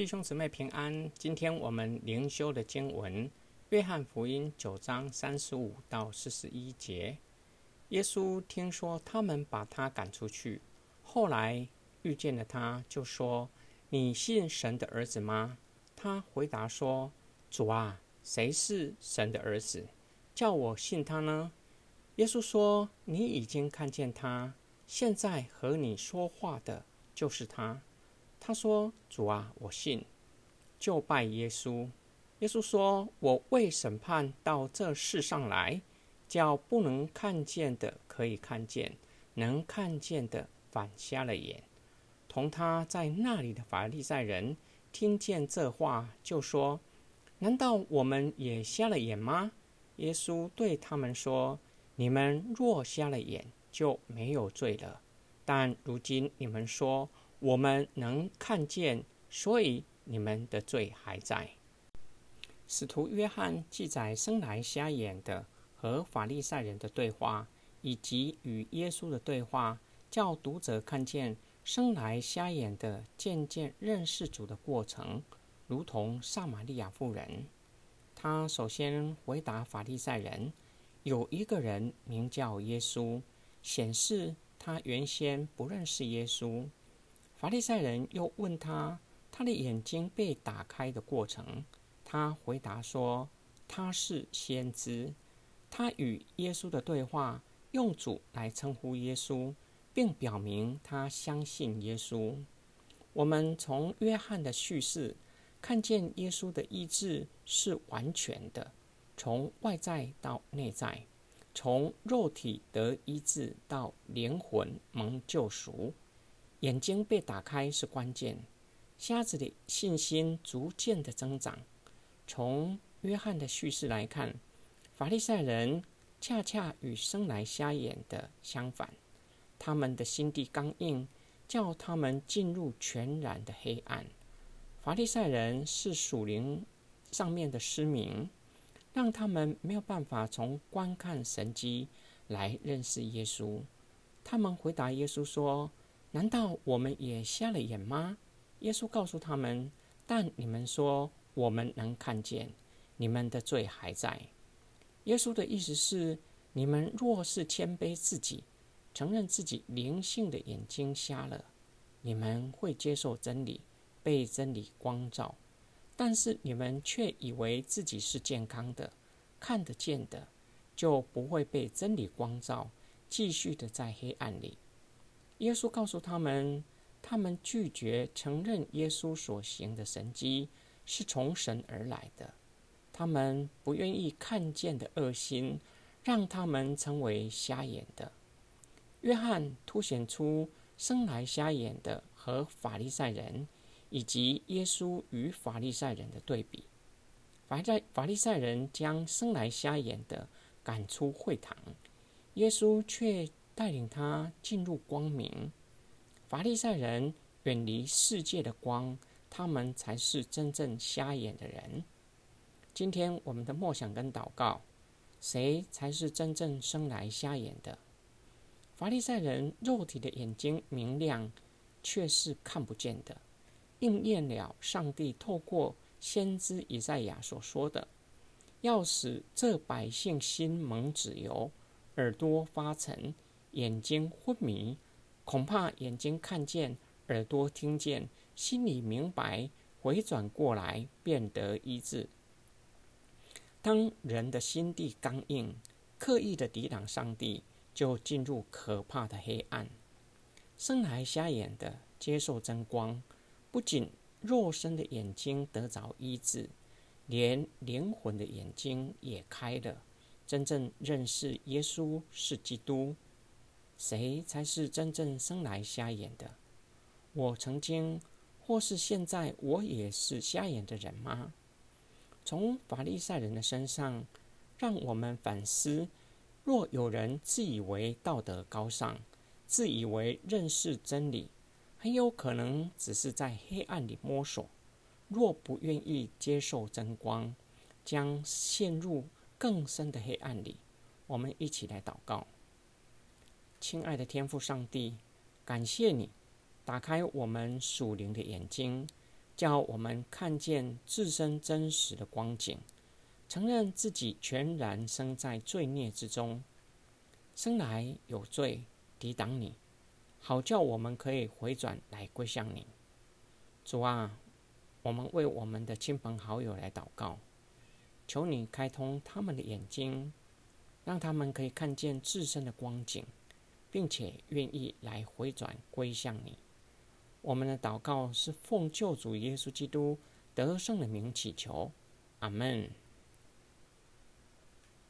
弟兄姊妹平安。今天我们灵修的经文《约翰福音》九章三十五到四十一节。耶稣听说他们把他赶出去，后来遇见了他，就说：“你信神的儿子吗？”他回答说：“主啊，谁是神的儿子，叫我信他呢？”耶稣说：“你已经看见他，现在和你说话的就是他。”他说：“主啊，我信，就拜耶稣。”耶稣说：“我为审判到这世上来，叫不能看见的可以看见，能看见的反瞎了眼。”同他在那里的法利赛人听见这话，就说：“难道我们也瞎了眼吗？”耶稣对他们说：“你们若瞎了眼，就没有罪了。但如今你们说。”我们能看见，所以你们的罪还在。使徒约翰记载生来瞎眼的和法利赛人的对话，以及与耶稣的对话，叫读者看见生来瞎眼的渐渐认识主的过程，如同撒玛利亚妇人。他首先回答法利赛人：“有一个人名叫耶稣，显示他原先不认识耶稣。”法利赛人又问他，他的眼睛被打开的过程。他回答说：“他是先知。”他与耶稣的对话用主来称呼耶稣，并表明他相信耶稣。我们从约翰的叙事看见，耶稣的医治是完全的，从外在到内在，从肉体得医治到灵魂蒙救赎。眼睛被打开是关键，瞎子的信心逐渐的增长。从约翰的叙事来看，法利赛人恰恰与生来瞎眼的相反，他们的心地刚硬，叫他们进入全然的黑暗。法利赛人是属灵上面的失明，让他们没有办法从观看神迹来认识耶稣。他们回答耶稣说。难道我们也瞎了眼吗？耶稣告诉他们：“但你们说我们能看见，你们的罪还在。”耶稣的意思是：你们若是谦卑自己，承认自己灵性的眼睛瞎了，你们会接受真理，被真理光照；但是你们却以为自己是健康的，看得见的，就不会被真理光照，继续的在黑暗里。耶稣告诉他们，他们拒绝承认耶稣所行的神迹是从神而来的。他们不愿意看见的恶心，让他们成为瞎眼的。约翰凸显出生来瞎眼的和法利赛人，以及耶稣与法利赛人的对比。法在法利赛人将生来瞎眼的赶出会堂，耶稣却。带领他进入光明。法利赛人远离世界的光，他们才是真正瞎眼的人。今天我们的默想跟祷告，谁才是真正生来瞎眼的？法利赛人肉体的眼睛明亮，却是看不见的，应验了上帝透过先知以赛亚所说的：“要使这百姓心蒙脂油，耳朵发沉。”眼睛昏迷，恐怕眼睛看见，耳朵听见，心里明白，回转过来，变得医治。当人的心地刚硬，刻意的抵挡上帝，就进入可怕的黑暗。生来瞎眼的接受真光，不仅肉身的眼睛得着医治，连灵魂的眼睛也开了，真正认识耶稣是基督。谁才是真正生来瞎眼的？我曾经，或是现在，我也是瞎眼的人吗？从法利赛人的身上，让我们反思：若有人自以为道德高尚，自以为认识真理，很有可能只是在黑暗里摸索。若不愿意接受真光，将陷入更深的黑暗里。我们一起来祷告。亲爱的天父上帝，感谢你打开我们属灵的眼睛，叫我们看见自身真实的光景，承认自己全然生在罪孽之中，生来有罪，抵挡你，好叫我们可以回转来归向你。主啊，我们为我们的亲朋好友来祷告，求你开通他们的眼睛，让他们可以看见自身的光景。并且愿意来回转归向你。我们的祷告是奉救主耶稣基督得胜的名祈求，阿门。